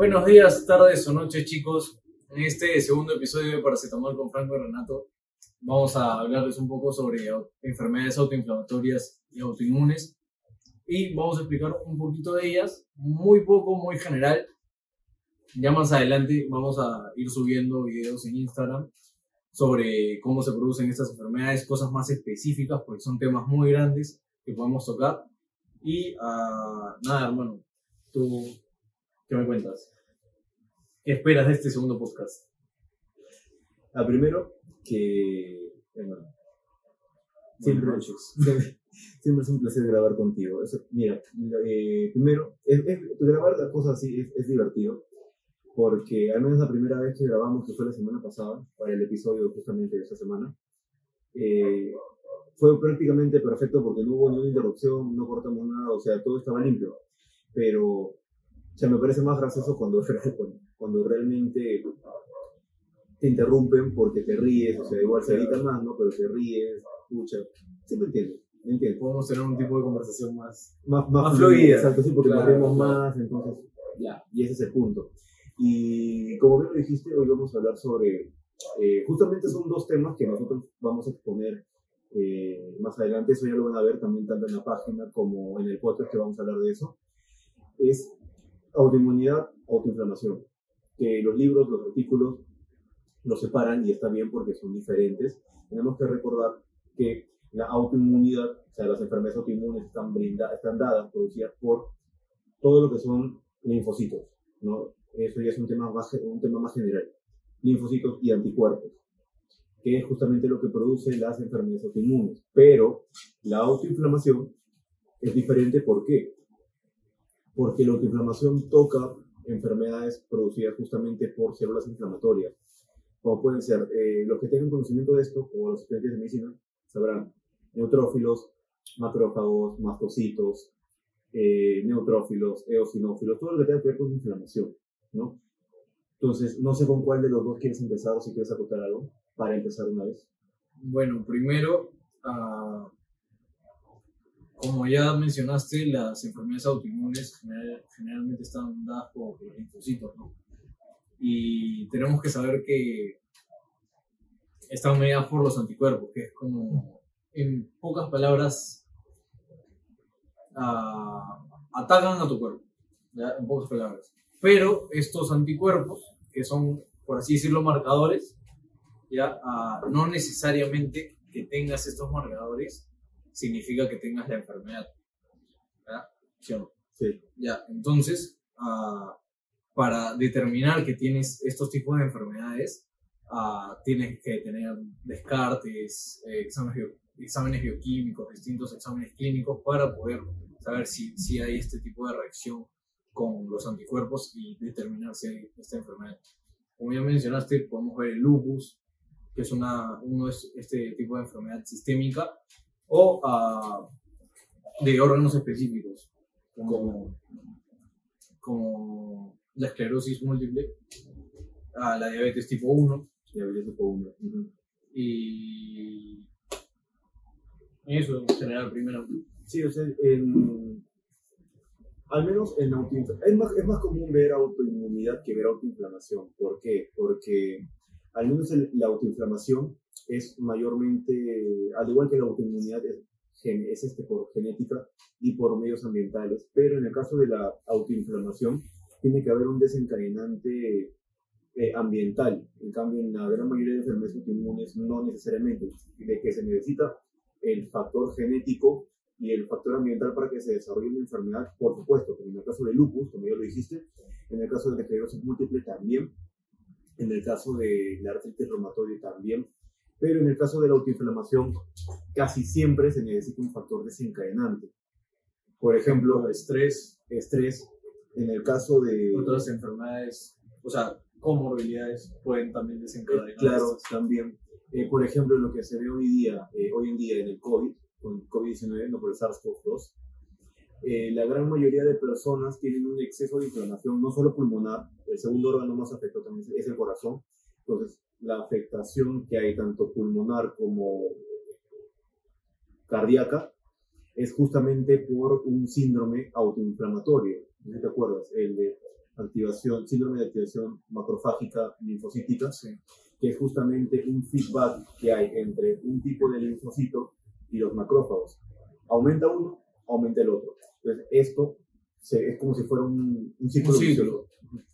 Buenos días, tardes o noches, chicos. En este segundo episodio de Paracetamol con Franco y Renato, vamos a hablarles un poco sobre enfermedades autoinflamatorias y autoinmunes. Y vamos a explicar un poquito de ellas, muy poco, muy general. Ya más adelante vamos a ir subiendo videos en Instagram sobre cómo se producen estas enfermedades, cosas más específicas, porque son temas muy grandes que podemos tocar. Y ah, nada, hermano, tú, ¿qué me cuentas? ¿Qué esperas de este segundo podcast? A primero, que. Bueno, siempre, siempre es un placer grabar contigo. mira, eh, primero, grabar las cosas así es, es, divertido, porque al menos la primera vez que grabamos, que fue la semana pasada, para el episodio justamente de esta semana, eh, fue prácticamente perfecto porque no hubo ninguna interrupción, no cortamos nada, o sea, todo estaba limpio. Pero, sea, me parece más gracioso cuando, cuando realmente te interrumpen porque te ríes, o sea, igual se grita más, ¿no? Pero te ríes, escucha. Sí, me entiendo, me entiendo. Podemos tener un tipo de conversación más, más, más, fluida. Exacto, sí, porque nos vemos más, entonces, ya, y ese es el punto. Y como bien lo dijiste, hoy vamos a hablar sobre, eh, justamente son dos temas que nosotros vamos a exponer eh, más adelante, eso ya lo van a ver también tanto en la página como en el podcast que vamos a hablar de eso, es autoinmunidad, autoinflamación, que los libros, los artículos los separan y está bien porque son diferentes. Tenemos que recordar que la autoinmunidad, o sea, las enfermedades autoinmunes están, brindadas, están dadas, producidas por todo lo que son linfocitos, ¿no? Eso ya es un tema más, un tema más general. Linfocitos y anticuerpos que es justamente lo que produce las enfermedades autoinmunes. Pero la autoinflamación es diferente, ¿por qué? Porque la autoinflamación toca enfermedades producidas justamente por células inflamatorias, como pueden ser, eh, los que tengan conocimiento de esto, o los estudiantes de medicina, sabrán, neutrófilos, macrófagos, mastocitos, eh, neutrófilos, eosinófilos, todo lo que tenga que ver con inflamación, ¿no? Entonces, no sé con cuál de los dos quieres empezar o si quieres acotar algo para empezar una vez? Bueno, primero, uh, como ya mencionaste, las enfermedades autoinmunes generalmente están dadas por los linfocitos, ¿no? Y tenemos que saber que están medidas por los anticuerpos, que es como, en pocas palabras, uh, atacan a tu cuerpo, ¿ya? en pocas palabras. Pero estos anticuerpos, que son, por así decirlo, marcadores, ¿ya? Ah, no necesariamente que tengas estos marcadores significa que tengas la enfermedad. ¿ya? ¿Sí? Ya, entonces, ah, para determinar que tienes estos tipos de enfermedades, ah, tienes que tener descartes, eh, exámenes, bioquímicos, distintos exámenes clínicos para poder saber si, si hay este tipo de reacción con los anticuerpos y determinar si hay esta enfermedad. Como ya mencionaste, podemos ver el lupus, que es una, uno es este tipo de enfermedad sistémica, o uh, de órganos específicos, como, como la esclerosis múltiple, uh, la diabetes tipo 1. Diabetes tipo 1. Y eso en general primero. Sí, o sea, en, al menos en autoinflamación, es más, es más común ver autoinmunidad que ver autoinflamación. ¿Por qué? Porque al menos la autoinflamación es mayormente, al igual que la autoinmunidad, es, es este por genética y por medios ambientales, pero en el caso de la autoinflamación tiene que haber un desencadenante eh, ambiental. En cambio, en la gran mayoría de enfermedades autoinmunes no necesariamente, de que se necesita el factor genético y el factor ambiental para que se desarrolle una enfermedad, por supuesto, en el caso del lupus, como ya lo dijiste, en el caso de la esclerosis múltiple también, en el caso de la artritis reumatoide también, pero en el caso de la autoinflamación casi siempre se necesita un factor desencadenante. Por ejemplo, estrés, estrés, en el caso de... Otras enfermedades, o sea, comorbilidades pueden también desencadenar. claro, también. Eh, por ejemplo, lo que se ve hoy, día, eh, hoy en día en el COVID, con COVID-19, no por el SARS-CoV-2, eh, la gran mayoría de personas tienen un exceso de inflamación, no solo pulmonar, el segundo órgano más afectado también es el corazón. Entonces, la afectación que hay tanto pulmonar como cardíaca es justamente por un síndrome autoinflamatorio. ¿No te acuerdas? El de activación, síndrome de activación macrofágica linfocítica, que es justamente un feedback que hay entre un tipo de linfocito y los macrófagos. Aumenta uno, aumenta el otro. Entonces, esto es como si fuera un, un ciclo.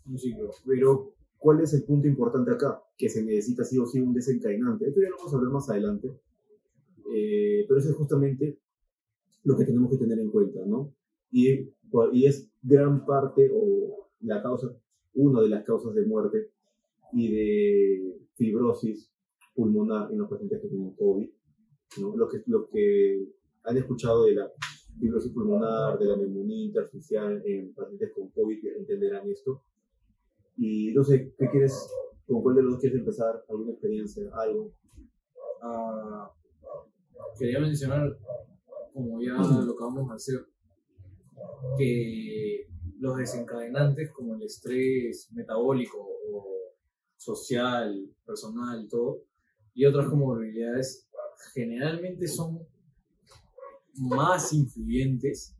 Un ciclo. Pero, ¿cuál es el punto importante acá? Que se necesita sí o sí un desencadenante. Esto ya lo vamos a ver más adelante. Eh, pero eso es justamente lo que tenemos que tener en cuenta, ¿no? Y, y es gran parte o la causa, una de las causas de muerte y de fibrosis pulmonar en los pacientes que tienen COVID. ¿no? Lo, que, lo que han escuchado de la fibrosis pulmonar, de la neumonía intersticial en pacientes con COVID entenderán esto. Y no sé, ¿qué quieres, con cuál de los dos quieres empezar? ¿Alguna experiencia? ¿Algo? Uh, quería mencionar, como ya lo acabamos de hacer, que los desencadenantes como el estrés metabólico o social, personal, todo, y otras comorbilidades, generalmente son más influyentes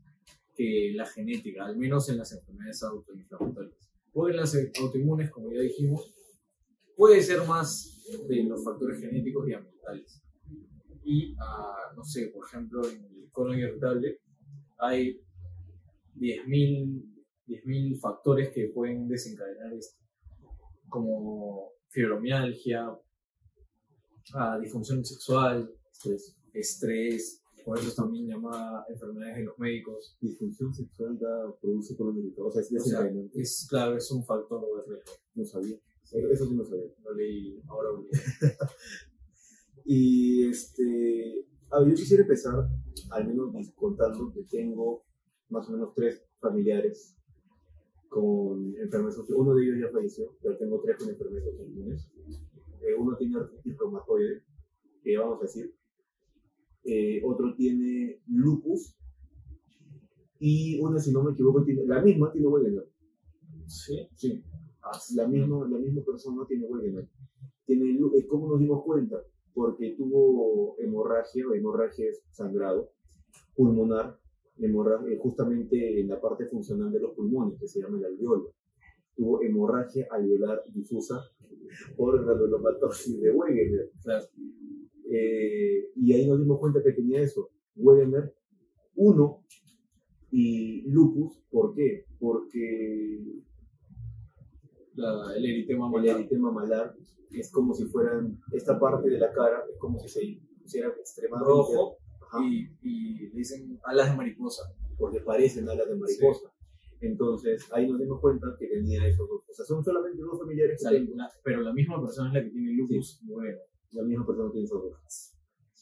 que la genética, al menos en las enfermedades autoinflamatorias. O en las autoinmunes, como ya dijimos, puede ser más de los factores genéticos y ambientales. Y, uh, no sé, por ejemplo, en el colon irritable hay 10.000 factores que pueden desencadenar esto, como fibromialgia, uh, disfunción sexual, estrés, por eso también llama enfermedades de los médicos. Disfunción sexual da, produce irritable, o sea, es, o sea, es claro, es un factor de riesgo. No sabía. Eso sí no sabía. Lo leí, ahora leí. Y este, a ver, yo quisiera empezar, al menos contando que tengo más o menos tres familiares con enfermedades Uno de ellos ya falleció, pero tengo tres con enfermedades autoinmunes. Eh, uno tiene artritis reumatoide, que vamos a decir. Eh, otro tiene lupus. Y uno, si no me equivoco, tiene, la misma tiene Wegener. Sí. Sí. La misma, la misma persona tiene Wegener. Tiene, eh, ¿Cómo nos dimos cuenta? porque tuvo hemorragia, o hemorragia es sangrado pulmonar, hemorragia, justamente en la parte funcional de los pulmones, que se llama el alveolo. Tuvo hemorragia alveolar difusa por granulomatosis de Wegener. Eh, y ahí nos dimos cuenta que tenía eso, Wegener 1 y lupus, ¿por qué? Porque el eritema malar. El eritema malar es como si fueran, esta parte de la cara es como si se pusiera extremadamente rojo y, y, dicen alas de mariposa. Porque parecen alas de mariposa. Entonces, ahí nos dimos cuenta que tenía esos dos. O sea, son solamente dos familiares. pero la misma persona es la que tiene lupus. Bueno. La misma persona tiene esos dos.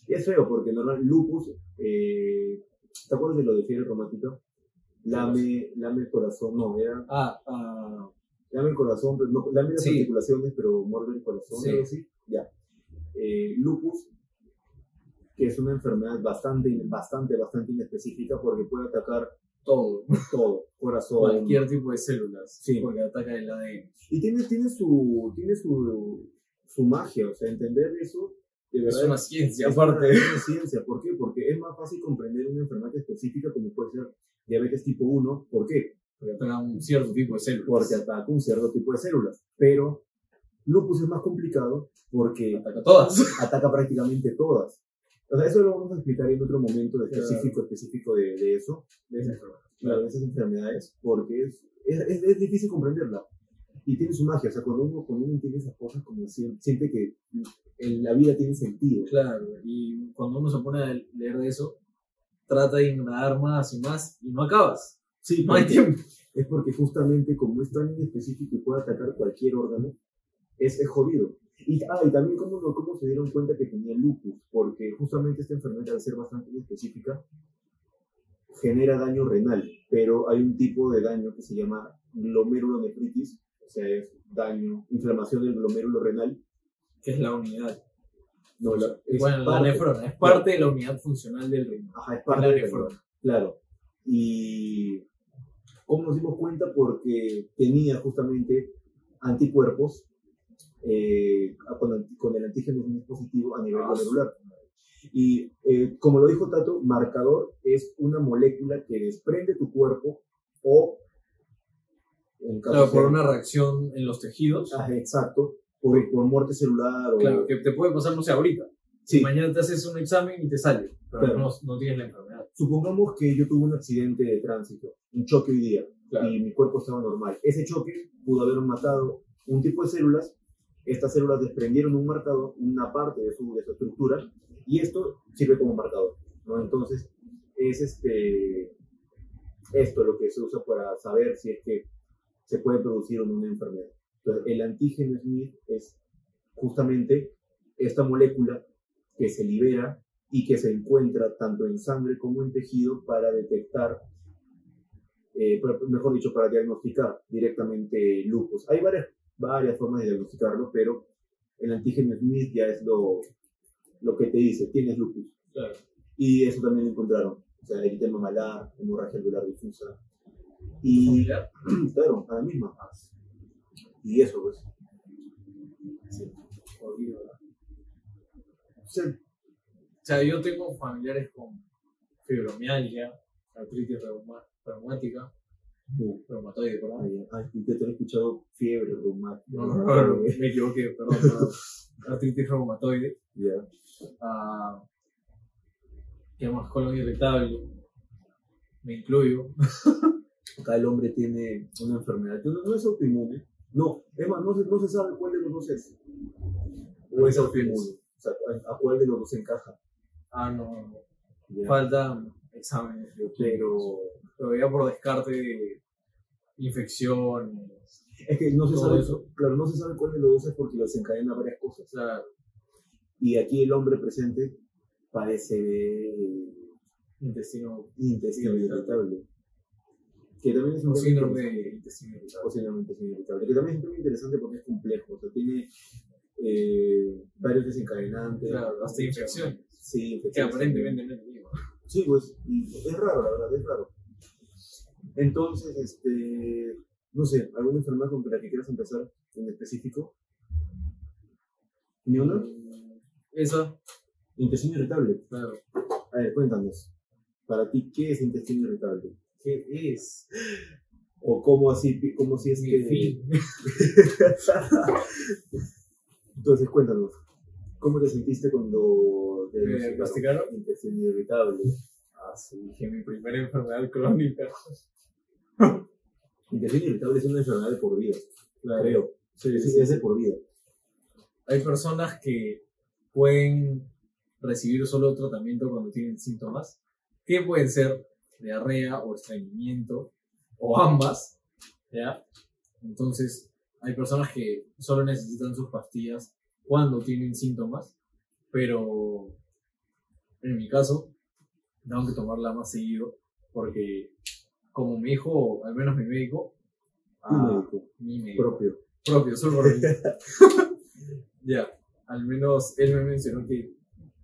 Y es feo porque normal, lupus, eh, ¿te acuerdas de lo de fiebre reumática? Lame, lame el corazón, no, era. Ah, ah Llame el corazón, pero no, lame las articulaciones, pero muerde el corazón, sí. así. Ya. Eh, lupus, que es una enfermedad bastante, bastante, bastante inespecífica porque puede atacar todo, todo, corazón. Cualquier tipo de células, sí. porque ataca el ADN. Y tiene, tiene, su, tiene su, su magia, o sea, entender eso de verdad, es una ciencia, aparte. Es una ciencia, ¿por qué? Porque es más fácil comprender una enfermedad específica como puede ser diabetes tipo 1, ¿por qué? porque ataca un cierto tipo de células. Porque ataca un cierto tipo de células. Pero lupus es más complicado porque ataca todas. Ataca prácticamente todas. O sea, eso lo vamos a explicar en otro momento específico, específico de, de eso. De esas enfermedades. Claro, de esas enfermedades, porque es, es, es, difícil comprenderla. Y tiene su magia, o sea, cuando uno, cuando uno entiende esas cosas, como siente, siente que en la vida tiene sentido. Claro, y cuando uno se pone a leer de eso, trata de ignorar más y más, y no acabas. Sí, no hay tiempo. Es porque justamente como es tan específico y puede atacar cualquier órgano, es, es jodido. Y, ah, y también cómo, cómo se dieron cuenta que tenía lupus, porque justamente esta enfermedad, al ser bastante específica, genera daño renal, pero hay un tipo de daño que se llama glomerulonefritis, o sea, es daño, inflamación del glomérulo renal. Que es la unidad. No, la, es bueno, la nefrona, es parte de la unidad funcional del riñón. Ajá, es parte de la nefrona. Claro. Y ¿Cómo nos dimos cuenta? Porque tenía justamente anticuerpos eh, con, el antígeno positivo a nivel celular. Y eh, como lo dijo Tato, marcador es una molécula que desprende tu cuerpo o claro, por una reacción en los tejidos. Ah, exacto, por, por muerte celular. O... Claro, que te puede pasar, no sé, ahorita. Sí. Mañana te haces un examen y te sale, pero no, no, tienes la enfermedad. Supongamos que yo tuve un accidente de tránsito, un choque hoy día, y mi cuerpo estaba normal. Ese choque pudo haber matado un tipo de células, estas células desprendieron un marcador, una parte de su, de su estructura, y esto sirve como marcador. ¿no? Entonces, es este, esto lo que se usa para saber si es que se puede producir no una enfermedad. Entonces, el antígeno Smith es justamente esta molécula que se libera y que se encuentra tanto en sangre como en tejido para detectar, eh, mejor dicho, para diagnosticar directamente lupus. Hay varias, varias formas de diagnosticarlo, pero el antígeno Smith ya es lo, lo que te dice, tienes lupus. Y eso también lo encontraron. O sea, eritema malar, hemorragia alveolar difusa. Y, claro, a la misma. Y eso, pues. Sí. O sea, yo tengo familiares con fibromialgia, artritis reumática, uh, reumatoide, perdón. Ay, te, te he escuchado fiebre reumática. No, no, no, me equivoqué, perdón, artritis reumatoide. Ya. Uh, ¿Qué más? Colon irritable. Me incluyo. Acá el hombre tiene una enfermedad. No, no es autoinmune. No, es más, no se, no se sabe cuál de los dos es. O es autoinmune. O sea, ¿a, cuál de los dos encaja? Ah, no. Falta exámenes, pero, pero ya por descarte de infecciones. Es que no se sabe eso. Claro, no se sabe cuál de los dos es porque los encadena varias cosas. Y aquí el hombre presente padece de intestino, intestino irritable. Que también es un síndrome de intestino irritable. O síndrome de intestino irritable. Que también es muy interesante porque es complejo. O sea, tiene eh, varios desencadenantes. Claro, hasta infecciones. Sí, infecciones. Que aparentemente no es mismo. Sí, pues, es raro, la verdad, es raro. Entonces, este, no sé, ¿alguna enfermedad con la que quieras empezar en específico? ¿Ni una? Esa. Intestino irritable. Claro. A ver, cuéntanos. Para ti, ¿qué es intestino irritable? ¿Qué es? O cómo así, cómo si es Mi que. Fin. Entonces, cuéntanos. ¿Cómo te sentiste cuando te diagnosticaron? Intestino irritable. Ah, sí, dije mi primera enfermedad crónica. intestino irritable es una enfermedad de por vida. Creo. Sí, sí, es de por vida. Hay personas que pueden recibir solo tratamiento cuando tienen síntomas, que pueden ser diarrea o estreñimiento o ambas, ¿ya? Entonces, hay personas que solo necesitan sus pastillas cuando tienen síntomas, pero en mi caso, tengo que tomarla más seguido porque como mi hijo, al menos mi médico, ah, mi médico. propio, propio, solo ya, al menos él me mencionó que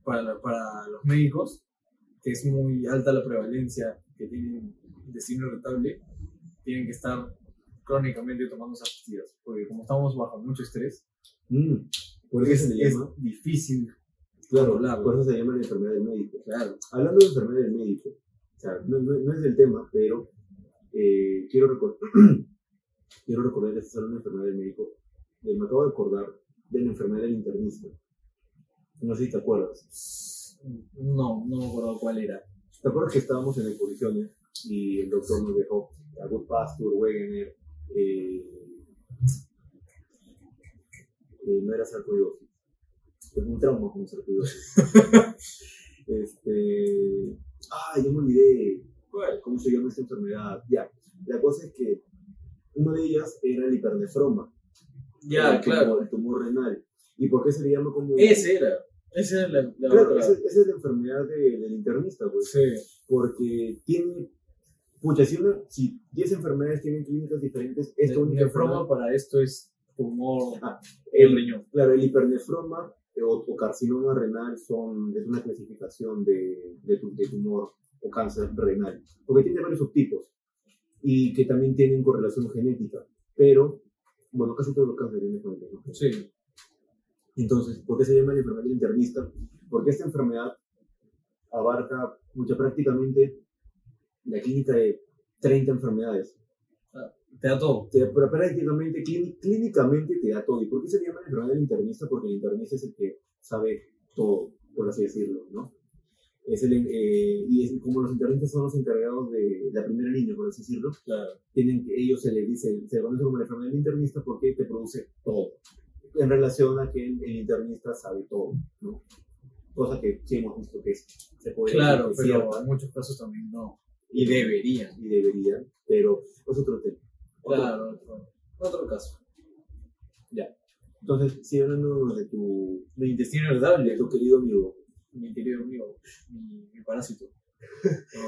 para, para los médicos, que es muy alta la prevalencia que tienen intestino irritable, tienen que estar crónicamente tomando esas pastillas, porque como estamos bajo mucho estrés, mm, es, es difícil Claro, por eso se llama la enfermedad del médico. Claro. Hablando de enfermedad del médico, o sea, no, no, es del tema, pero eh, quiero, recordar, quiero recordar que esta es una enfermedad del médico. Eh, me acabo de acordar de la enfermedad del internista. No sé si te acuerdas. No, no me acuerdo cuál era. ¿Te acuerdas que estábamos en exposiciones y el doctor nos dejó a Good Pastor, Wegener, eh, eh, no era sarcoidosis. Tengo un trauma con sarcoidosis. este, ah, yo me olvidé cómo se llama esta enfermedad. Ya, la cosa es que una de ellas era el hipernefroma. Ya, claro. el tumor renal. ¿Y por qué se le llama como.? Ese era. Esa es la, la claro, esa, es la enfermedad del internista, pues. Sí. Porque tiene. Pucha, si, una, si 10 enfermedades tienen clínicas diferentes, esta el nefroma para esto es tumor ah, el, riñón. Claro, el hipernefroma o, carcinoma renal son, es una clasificación de, de, de, tumor o cáncer renal, porque tiene varios subtipos y que también tienen correlación genética, pero, bueno, casi todos los cánceres tienen correlación Sí. Entonces, ¿por qué se llama la enfermedad internista? Porque esta enfermedad abarca mucha, prácticamente la clínica de 30 enfermedades. Te da todo. Te, pero prácticamente, clínicamente te da todo. ¿Y por qué se llama enfermedad del internista? Porque el internista es el que sabe todo, por así decirlo, ¿no? Es el, eh, y es, como los internistas son los encargados de la primera línea, por así decirlo, claro. tienen, ellos se les dice, se conoce como la enfermedad del internista porque te produce todo. En relación a que el, internista sabe todo, ¿no? Cosa que sí hemos visto que se puede Claro, pero en muchos casos también no. Y deberían. Y deberían, pero es otro tema. Claro, otro, caso. Ya. Entonces, sigue hablando de tu... De intestino heredable. De tu querido amigo. Mi querido amigo, mi, parásito.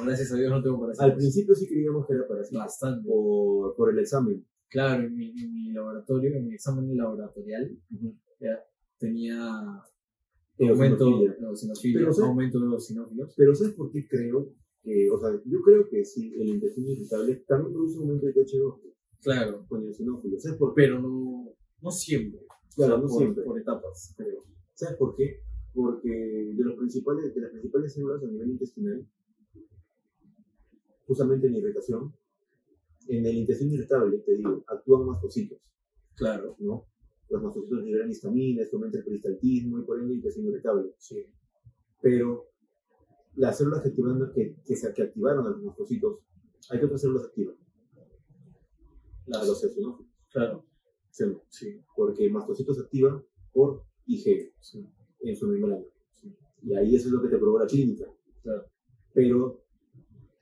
gracias a Dios no tengo parásito. Al principio sí creíamos que era parásito. Bastante. Por, por el examen. Claro, en mi, en mi laboratorio, en mi examen laboratorial, ya, tenía aumento, pero, aumento de los sinófilos. Pero ¿sabes por qué creo? Que, o sea, yo creo que sí, el intestino irritable también produce aumento de TH2. Claro. Con el sinófilo. ¿Sabes por qué? Pero no, no siempre. Claro, no siempre. Por etapas, creo. ¿Sabes por qué? Porque de, los principales, de las principales células a nivel intestinal, justamente en irritación, en el intestino irritable, te digo, actúan mastocitos. Claro. ¿No? Los mastocitos liberan histamina, esto aumenta el peristaltismo y por ende el intestino irritable. Sí. Pero las células que, activan, que, que, se, que activaron a los mastocitos, hay que otras células activas. Las, los eosinófilos. Claro. Sí, sí. Porque el mastocito se activa por IG en su membrana. Y ahí eso es lo que te probó la clínica. Claro. Pero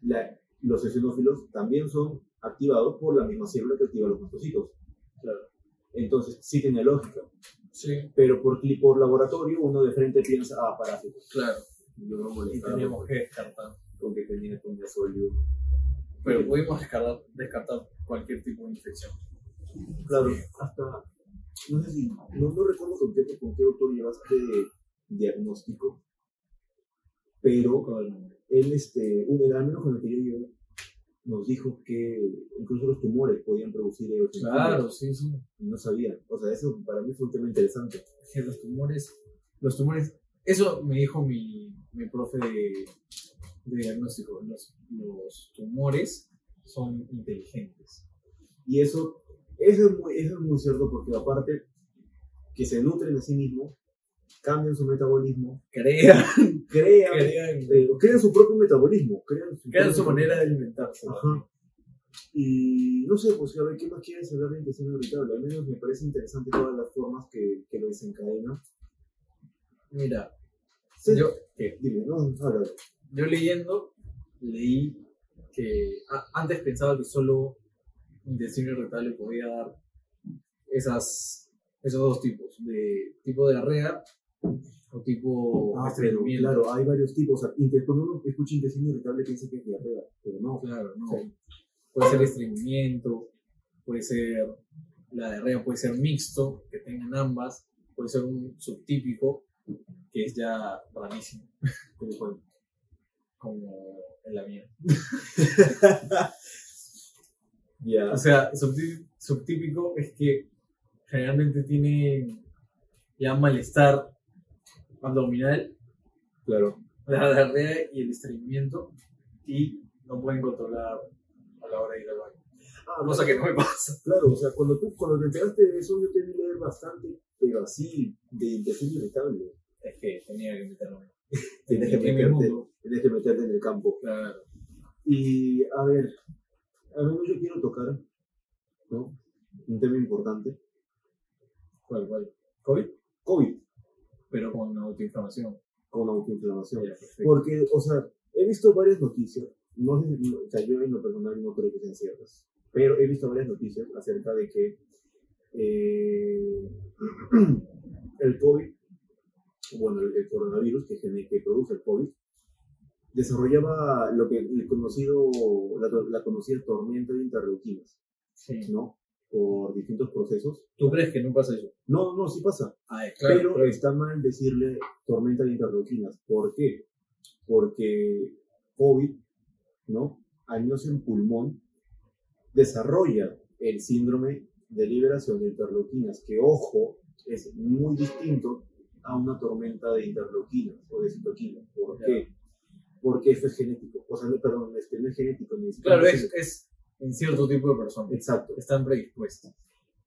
la, los eosinófilos también son activados por la misma célula que activa los mastocitos. Claro. Entonces, sí tiene lógica. Sí. Pero por, por laboratorio uno de frente piensa, ah, parásitos. Claro. Yo no y teníamos que descartar. Con que tenía sólido. Pero pudimos descartar, descartar cualquier tipo de infección. Claro, hasta, no sé si, no, no recuerdo con qué, con qué doctor llevaste diagnóstico, pero él, este, un, al menos con el que yo llevé, nos dijo que incluso los tumores podían producir Claro, sí, sí. Y no sabía. O sea, eso para mí fue un tema interesante. Que los tumores, los tumores, eso me dijo mi, mi profe de, de diagnóstico. Los, los tumores son inteligentes. Y eso, eso, es muy, eso es muy cierto porque aparte que se nutren a sí mismos, cambian su metabolismo, crean, crean, crean, eh, crean su propio metabolismo, crean su, crean su manera de alimentarse. Ajá. Y no sé, pues a ver, ¿qué más quieres hablar de intestino irritable? Al menos me parece interesante todas las formas que, que lo desencadenan. Mira, yo, ¿qué? Dime, no, Yo leyendo, leí que antes pensaba que solo intestino irritable podía dar esas, esos dos tipos, de tipo de diarrea o tipo ah, claro, hay varios tipos. Cuando uno escucha intestino irritable piensa que es diarrea, pero no. Claro, no. Puede ser estreñimiento, puede ser, la diarrea puede ser mixto, que tengan ambas, puede ser un subtípico, que es ya rarísimo. como, como en la mía. O sea, subtípico es que generalmente tiene ya malestar abdominal, claro. la diarrea y el estreñimiento y no pueden controlar a la hora de ir al baño. Ah, cosa que no me pasa. Claro, o sea, cuando tú cuando te enteraste de eso yo te vi leer bastante, pero así, de intención irritable. Es que tenía que meterme. Tienes que, meterte, tienes que meterte en el campo. Claro. Y a ver, a mí yo quiero tocar ¿no? un tema importante. ¿Cuál, cuál? ¿COVID? COVID. Pero con autoinflamación. Con autoinflamación. Porque, o sea, he visto varias noticias, no sé, o sea, yo en lo personal no creo que sean ciertas, pero he visto varias noticias acerca de que eh, el COVID, bueno, el, coronavirus que, que produce el COVID, desarrollaba lo que el conocido, la, la conocida tormenta de interleuquinas, sí. ¿no? Por distintos procesos. ¿Tú crees que no pasa eso? No, no, sí pasa. Ah, claro, pero está mal decirle tormenta de interleuquinas. ¿Por qué? Porque COVID, ¿no? Al menos en pulmón, desarrolla el síndrome de liberación de interleuquinas, que ojo, es muy distinto a una tormenta de interleuquinas o de citoquinas. ¿Por qué? porque esto es genético. O sea, no, perdón, este, no es genético ni Claro, es, es, en cierto tipo de personas. Exacto. Están predispuestas.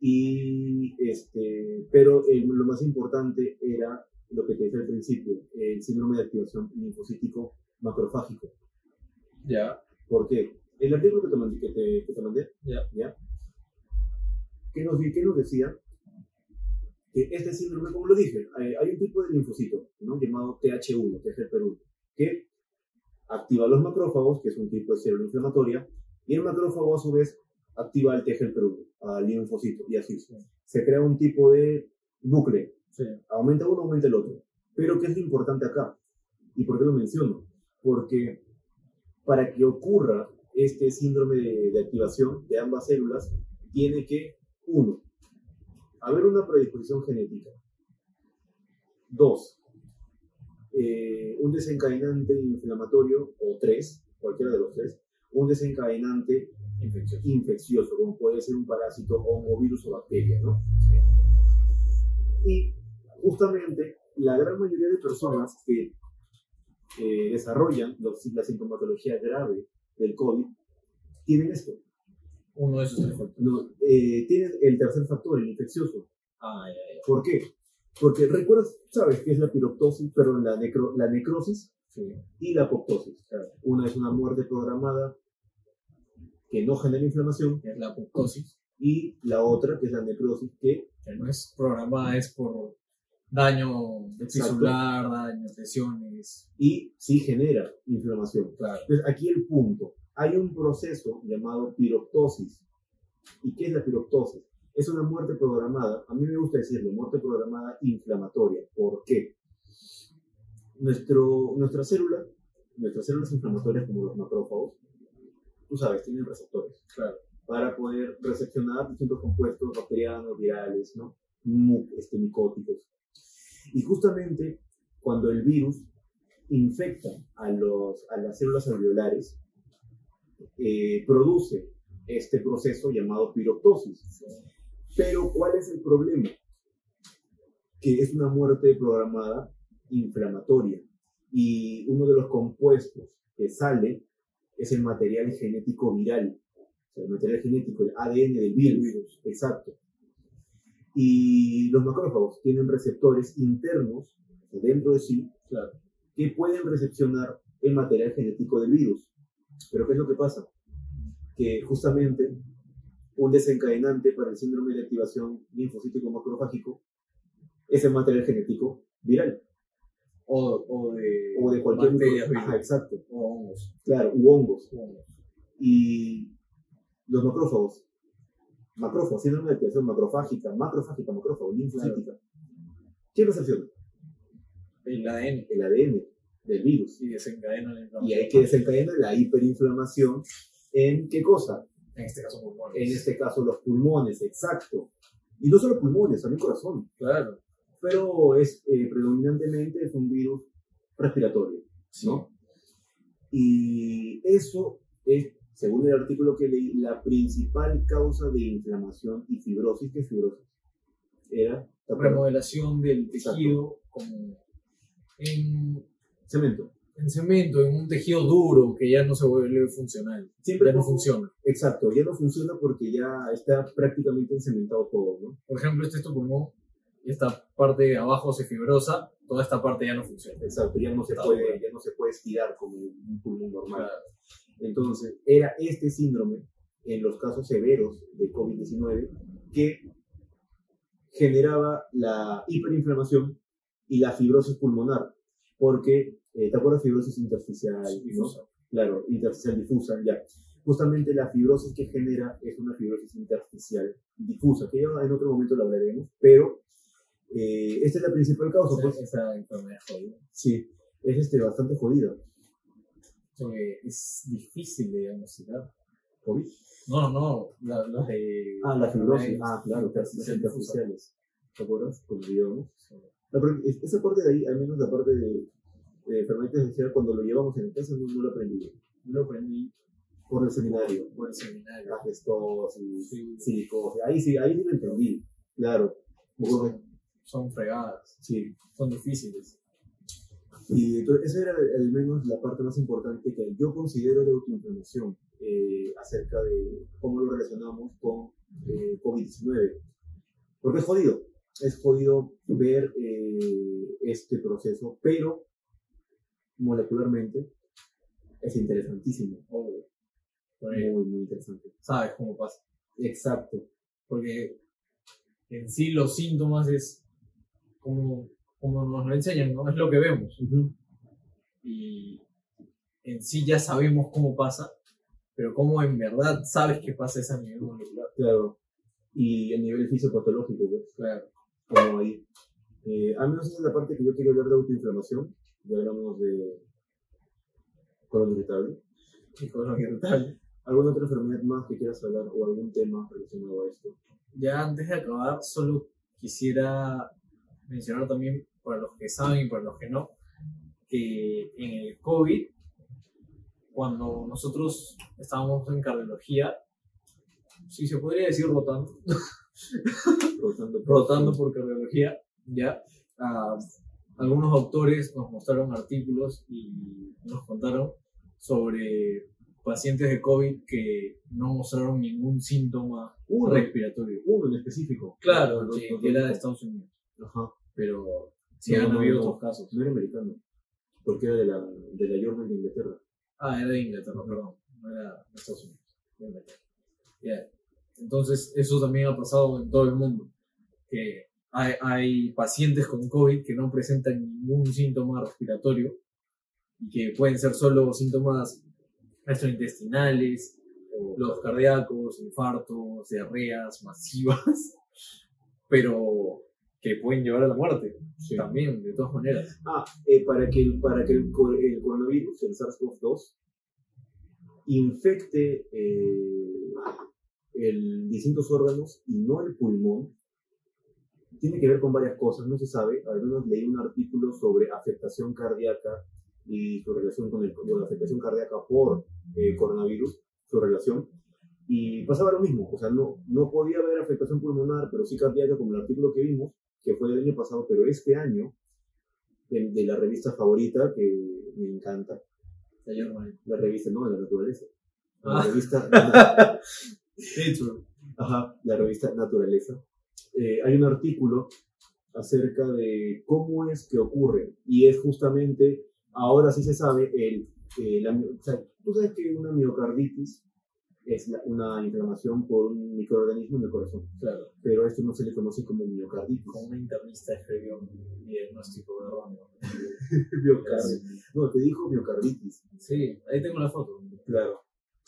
Y, este, pero eh, lo más importante era lo que te dije al principio, el síndrome de activación linfocítico macrofágico. Ya. ¿Por qué? El artículo que te mandé, que te, que te mandé Ya. ¿ya? ¿Qué nos, qué nos decía? Que este síndrome, como lo dije, hay, hay un tipo de linfocito ¿no? llamado TH1, TGP1, que activa los macrófagos, que es un tipo de célula inflamatoria, y el macrófago a su vez activa el TGP1, al linfocito, y así. Se crea un tipo de. Sí. Aumenta uno, aumenta el otro. Pero ¿qué es lo importante acá? ¿Y por qué lo menciono? Porque para que ocurra este síndrome de, de activación de ambas células, tiene que, uno, haber una predisposición genética. Dos, eh, un desencadenante inflamatorio, o tres, cualquiera de los tres, un desencadenante Infeccioso. infeccioso, como puede ser un parásito, hongo, virus o bacteria, ¿no? Y justamente la gran mayoría de personas que eh, desarrollan los- la sintomatología grave del COVID tienen esto. Uno de esos tres factores. No, eh, tienen el tercer factor, el infeccioso. Ah, ya, ya. ¿Por qué? Porque recuerdas, sabes qué es la piroptosis, perdón, la, necro- la necrosis Sí. y la apoptosis. Claro. Una es una muerte programada que no genera inflamación Que es la apoptosis, y la otra que es la necrosis que que no es programada, es por daño tisular, daños, lesiones. y sí genera inflamación. Claro. Entonces, aquí el punto. Hay un proceso llamado piroptosis. ¿Y qué es la piroptosis? Es una muerte programada, a mí me gusta decirlo, muerte programada inflamatoria. ¿Por qué? Nuestro, nuestra célula, nuestras células inflamatorias como los macrófagos, tú sabes, tienen receptores. Claro. Para poder recepcionar distintos compuestos bacterianos, virales, ¿no? Este, micóticos. Y justamente cuando el virus infecta a, los, a las células alveolares, eh, produce este proceso llamado piroptosis. Pero ¿cuál es el problema? Que es una muerte programada inflamatoria. Y uno de los compuestos que sale es el material genético viral. O sea, el material genético, el ADN del virus. Exacto. Y los macrófagos tienen receptores internos dentro de sí Claro. que pueden recepcionar el material genético del virus. Pero ¿qué es lo que pasa? Que justamente un desencadenante para el síndrome de activación linfocítico macrofágico es el material genético viral O, o de, o de cualquier bacterias, virus, exacto, o hongos. claro, u hongos. hongos. Y los macrófagos, macrófagos, síndrome de activación macrofágica, macrofágica, macrófago, linfocítica. ¿Quién recepciona? El ADN. El ADN del virus. Y desencadena la Y inflamación. hay que desencadenar la hiperinflamación en qué cosa? En este caso, pulmones. En este caso los pulmones, exacto. Y no solo pulmones, también corazón. Claro. Pero es eh, predominantemente es un virus respiratorio, ¿no? Y eso es, según el artículo que leí, la principal causa de inflamación y fibrosis. ¿Qué es fibrosis? Era ¿te acuerdas? Remodelación del Exacto. tejido como en, cemento. en cemento, en un tejido duro que ya no se vuelve funcional. Siempre Ya no funciona. Exacto, ya no funciona porque ya está prácticamente encementado todo, ¿no? Por ejemplo, este es tu pulmón y esta parte de abajo se fibrosa, toda esta parte ya no funciona. Exacto, ya no se puede, bueno. ya no se puede estirar como un pulmón normal. Claro. Entonces, era este síndrome, en los casos severos de COVID-19, que generaba la hiperinflamación y la fibrosis pulmonar. Porque, eh, ¿te acuerdas fibrosis intersticial? ¿no? Difusa. Claro, intersticial difusa, ya. Justamente la fibrosis que genera es una fibrosis intersticial difusa, que ya en otro momento lo hablaremos, pero eh, esta es la principal causa, pues. Esa enfermedad jodida. Sí, es este, bastante jodida. Porque es difícil de diagnosticar. ¿COVID? No, no, la, la de... Ah, la fibrosis. enfermedades Ah, claro, las intersticiales. ¿Te acuerdas? Par- es- esa parte de ahí, al menos la parte de, de enfermedad intersticial, cuando lo llevamos en casa, no, no lo aprendí. Yo lo aprendí Por el seminario. por el seminario. La gestosis, Sí. Ahí sí, ahí sí lo entendí. Claro. Son, son fregadas, Sí. son difíciles. Y entonces, esa era al menos la parte más importante que yo considero de autoinformación eh, acerca de cómo lo relacionamos con eh, COVID-19. Porque es jodido, es jodido ver eh, este proceso, pero molecularmente es interesantísimo. muy, muy interesante. ¿Sabes cómo pasa? Exacto. Porque en sí los síntomas es como, como nos lo enseñan, ¿no? Es lo que vemos. Y en sí ya sabemos cómo pasa, pero cómo en verdad sabes que pasa esa nivel molecular. Claro. Y a nivel fisiopatológico, pues. Claro. Como ahí. Eh, al menos esa es la parte que yo quiero hablar de autoinflamación. Ya hablamos de colon irritable. Y colon irritable. ¿Alguna otra enfermedad más que quieras hablar o algún tema relacionado a esto? Ya antes de acabar, solo quisiera mencionar también, para los que saben y para los que no, que en el COVID, cuando nosotros estábamos en cardiología, si se podría decir rotando, rotando, rotando por cardiología, ya, algunos autores nos mostraron artículos y nos contaron sobre pacientes de COVID que no mostraron ningún síntoma respiratorio. Uno en específico. Claro, que, era de Estados Unidos. Ajá. Pero sí han habido otros casos. No era americano, porque era de la, de la Jordan de Inglaterra. Ah, era de Inglaterra, perdón. No era de Estados Unidos. De Inglaterra. Entonces, eso también ha pasado en todo el mundo. Que hay, hay pacientes con COVID que no presentan ningún síntoma respiratorio y que pueden ser solo síntomas gastrointestinales, los cardíacos, infartos, diarreas masivas, pero que pueden llevar a la muerte también, de todas maneras. Ah, eh, para que, para que el, coronavirus, el SARS-CoV-2, infecte eh, el distintos órganos y no el pulmón, tiene que ver con varias cosas, no se sabe. Al menos leí un artículo sobre afectación cardíaca y su relación con, el, la afectación cardíaca por eh, coronavirus, su relación. Y pasaba lo mismo, o sea, no, no podía haber afectación pulmonar, pero sí cardíaca, como el artículo que vimos, que fue el año pasado, pero este año, de, la revista favorita, que me encanta. La revista, no, de la naturaleza. La ah. revista. Ajá, la revista Naturaleza. Eh, hay un artículo acerca de cómo es que ocurre, y es justamente Ahora sí se sabe, el, o sea, tú sabes que una miocarditis es una inflamación por un microorganismo en el corazón. Claro. Pero esto no se le conoce como miocarditis. Como un internista escribió un diagnóstico erróneo. miocarditis. No, te dijo miocarditis. Sí, ahí tengo la foto. Claro.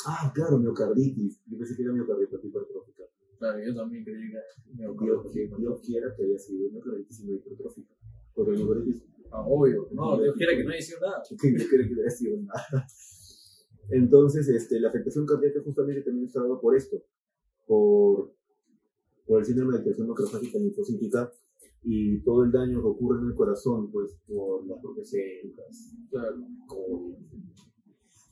Ah, claro, miocarditis. Yo pensé que era miocarditis hipertrófica. Claro, yo también creí que era miocarditis. Dios, quiera que haya sido miocarditis hipertrófica. Porque miocarditis Ah, obvio. No, Dios quiera que no haya sido nada. Dios quiera que no haya sido nada. Entonces, este, la afectación cardíaca justamente también está dada por esto, por, por el síndrome de alteración macrofágica linfocítica y todo el daño que ocurre en el corazón, pues, por las propias células. Claro.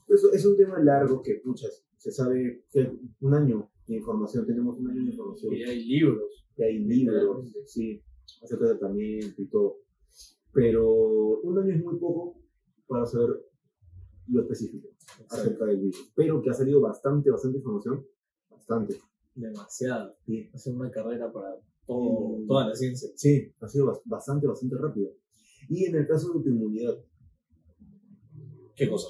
Eso es un tema largo que, muchas, se sabe que un año de información, tenemos un año de información. Y hay libros. Y hay libros, sí, acerca de tratamiento y todo. Pero un año es muy poco para saber lo específico acerca del virus. Pero que ha salido bastante, bastante información. Bastante. Demasiado. Sí. Ha sido una carrera para todo, toda la ciencia. Sí, ha sido bastante, bastante rápido. Y en el caso de autoinmunidad. ¿Qué cosa?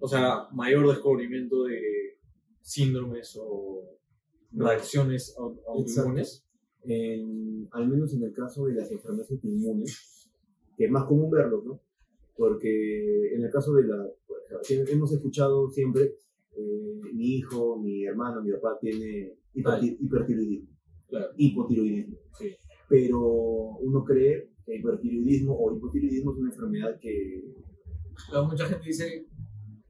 O sea, mayor descubrimiento de síndromes o reacciones autoinmunes. al menos en el caso de las enfermedades autoinmunes, que es más común verlo, ¿no? Porque en el caso de la... hemos escuchado siempre, eh, mi hijo, mi hermano, mi papá tiene hipertiroidismo, claro. hipotiroidismo. Sí. Pero uno cree que hipertiroidismo o hipotiroidismo es una enfermedad que... Claro, mucha gente dice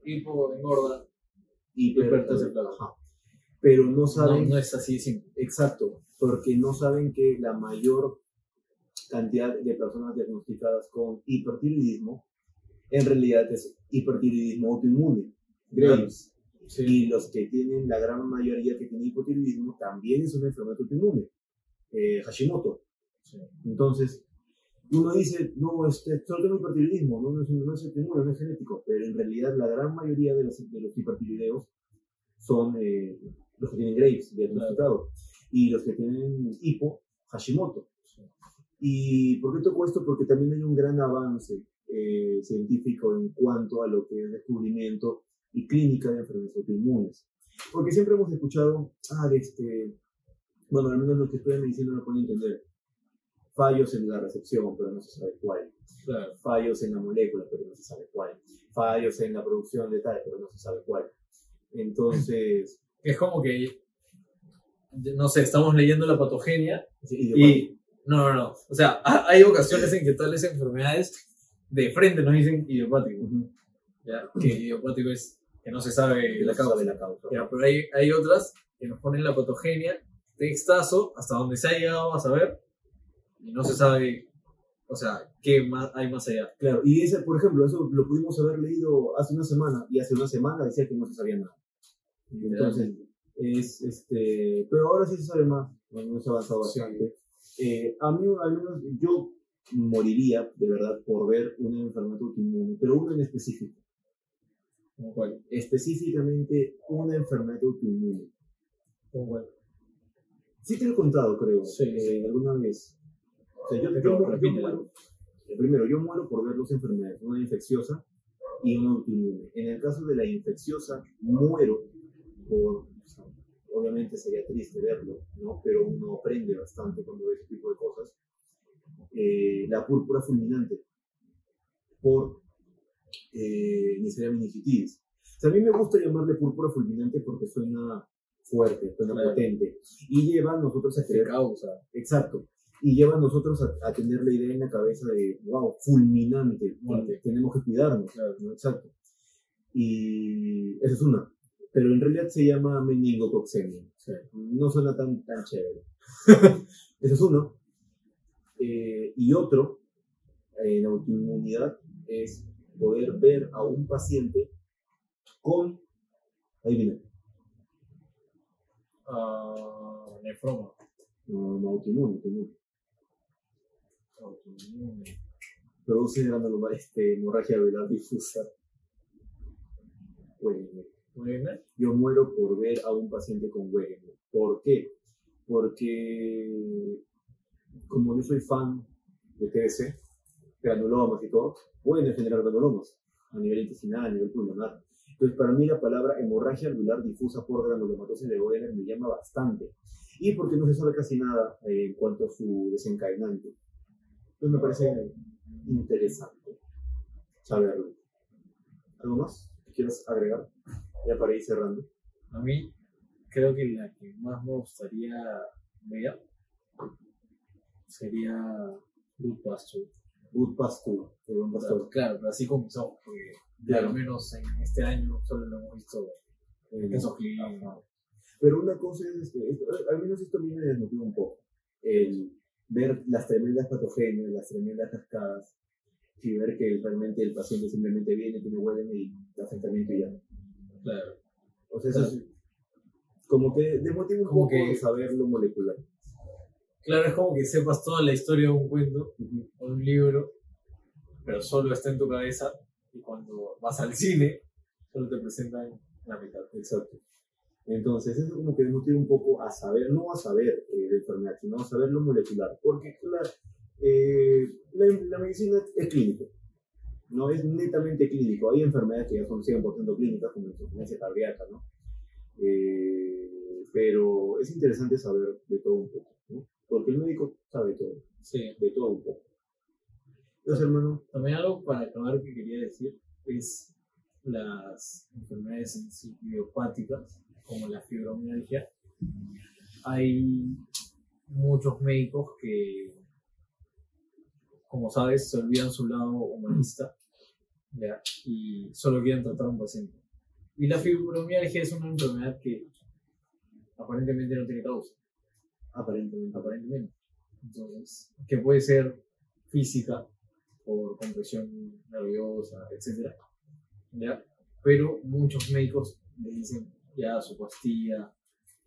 hipo engorda, hipertiroidismo. Pero no saben... No, no es así simple. Exacto, porque no saben que la mayor cantidad de personas diagnosticadas con hipertiroidismo, en realidad es hipertiroidismo autoinmune, Graves. Y los que tienen, la gran mayoría que tienen hipotiroidismo, también es una enfermedad autoinmune, eh, Hashimoto. Entonces, uno dice, no, este, solo tengo hipertiroidismo, no, no es, no es autoinmune, no es genético, pero en realidad la gran mayoría de los, de los hipertiroideos son eh, los que tienen Graves diagnosticado y los que tienen hipo Hashimoto. ¿Y por qué toco esto? Porque también hay un gran avance eh, científico en cuanto a lo que es descubrimiento y clínica de enfermedades autoinmunes. Porque siempre hemos escuchado, ah, este, bueno, al menos lo que estoy en medicina no pueden entender, fallos en la recepción, pero no se sabe cuál. Fallos en la molécula, pero no se sabe cuál. Fallos en la producción de tal, pero no se sabe cuál. Entonces... Es como que, no sé, estamos leyendo la patogenia y... no, no, no. O sea, hay ocasiones en que tales enfermedades de frente nos dicen idiopático. ¿ya? Que idiopático es que no se sabe la causa. la causa. ¿ya? Pero hay, hay otras que nos ponen la patogenia, textazo, hasta donde se ha llegado a saber, y no se sabe, o sea, qué más hay más allá. Claro, y ese, por ejemplo, eso lo pudimos haber leído hace una semana, y hace una semana decía que no se sabía nada. Entonces, es, este, pero ahora sí se sabe más, hemos avanzado bastante. Eh, a mí, al menos, yo moriría, de verdad, por ver una enfermedad autoinmune, pero una en específico. ¿Cuál? Específicamente una enfermedad autoinmune. ¿Cuál? Sí te lo he contado, creo, sí, eh, alguna vez. O sea, yo, muero, primero, yo muero por ver dos enfermedades, una infecciosa y una autoinmune. En el caso de la infecciosa, muero por, obviamente sería triste verlo, ¿no? Pero uno aprende bastante cuando ve ese tipo de cosas. Eh, la púrpura fulminante por eh, Neisseria meningitis. O sea, a mí me gusta llamarle púrpura fulminante porque suena fuerte, suena potente. Y lleva a nosotros a creer. causa. Exacto. Y lleva a nosotros a, tener la idea en la cabeza de, wow, fulminante, tenemos que cuidarnos. Exacto. Y esa es una pero en realidad se llama meningococcemia. No suena tan, tan chévere. Ese es uno. Eh, y otro, en autoinmunidad, es poder ver a un paciente con, ahí viene. Uh, nefroma. No, no, autoinmune, autoinmune. Autoinmune. Produce granuloma, este, hemorragia velar difusa. Bueno, yo muero por ver a un paciente con Wegener. ¿Por qué? Porque como yo soy fan de TS, granulomas y todo, pueden generar granulomas a nivel intestinal, a nivel pulmonar. Entonces, para mí la palabra hemorragia alveolar difusa por granulomatosis de Wegener me llama bastante. Y porque no se sabe casi nada eh, en cuanto a su desencadenante. Entonces me parece interesante saberlo. ¿Algo más que quieras agregar? Ya para ir cerrando. A mí, creo que la que más me gustaría ver sería Good Pasture. Good Pasture, Claro, claro, pero así comenzó, porque claro. al menos en este año solo lo hemos visto en esos Pero una cosa es, que, al menos esto a mí me desmotiva un poco, el ver las tremendas patogenias, las tremendas cascadas, y ver que realmente el paciente simplemente viene, tiene huele y el afectamiento y ya. Claro. O sea, eso es como que demotiva un como poco que, saber lo molecular. Claro, es como que sepas toda la historia de un cuento o de un libro, pero solo está en tu cabeza y cuando vas al cine, solo te presentan la mitad. Exacto. Entonces, eso como que demotiva un poco a saber, no a saber eh, de enfermedad, sino a saber lo molecular. Porque, claro, eh, la, la medicina es clínica no es netamente clínico. Hay enfermedades que ya son 100% clínicas, como la insuficiencia cardíaca, ¿no? Eh, pero es interesante saber de todo un poco, ¿no? Porque el médico sabe todo. Sí. De todo un poco. Entonces, hermano. También algo para acabar que quería decir es las enfermedades idiopáticas, como la fibromialgia. Hay muchos médicos que como sabes, se olvidan su lado humanista y solo quieren tratar a un paciente. Y la fibromialgia es una enfermedad que aparentemente no tiene causa. Aparentemente. Aparentemente. Entonces, que puede ser física, por compresión nerviosa, etc. ¿ya? Pero muchos médicos le dicen ya su pastilla,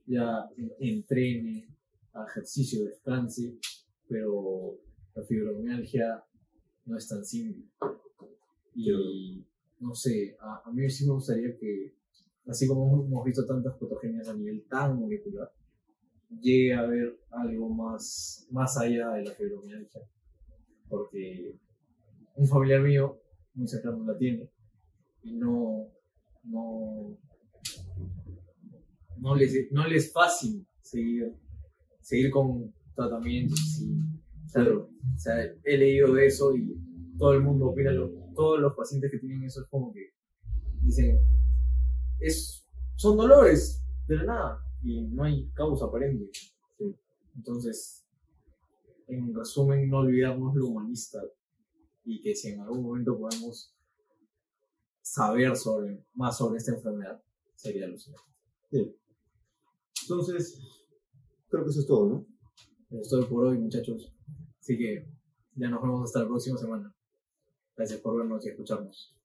ya entrene, ejercicio, descanse, pero la fibromialgia no es tan simple. Y no sé, a, a mí sí me gustaría que, así como hemos visto tantas patogenias a nivel tan molecular, llegue a haber algo más, más allá de la fibromialgia. Porque un familiar mío, muy cercano, la tiene y no, no, no, les, no les es fácil seguir, seguir con tratamientos. Y, claro, o sea, he leído de eso y todo el mundo opina, lo, todos los pacientes que tienen eso es como que dicen, es, son dolores de la nada y no hay causa aparente. Entonces, en resumen, no olvidamos lo humanista y que si en algún momento podemos saber sobre, más sobre esta enfermedad, sería lo siguiente. Sí. Entonces, creo que eso es todo, ¿no? Eso es todo por hoy, muchachos. Así que ya nos vemos hasta la próxima semana. Gracias por vernos y escucharnos.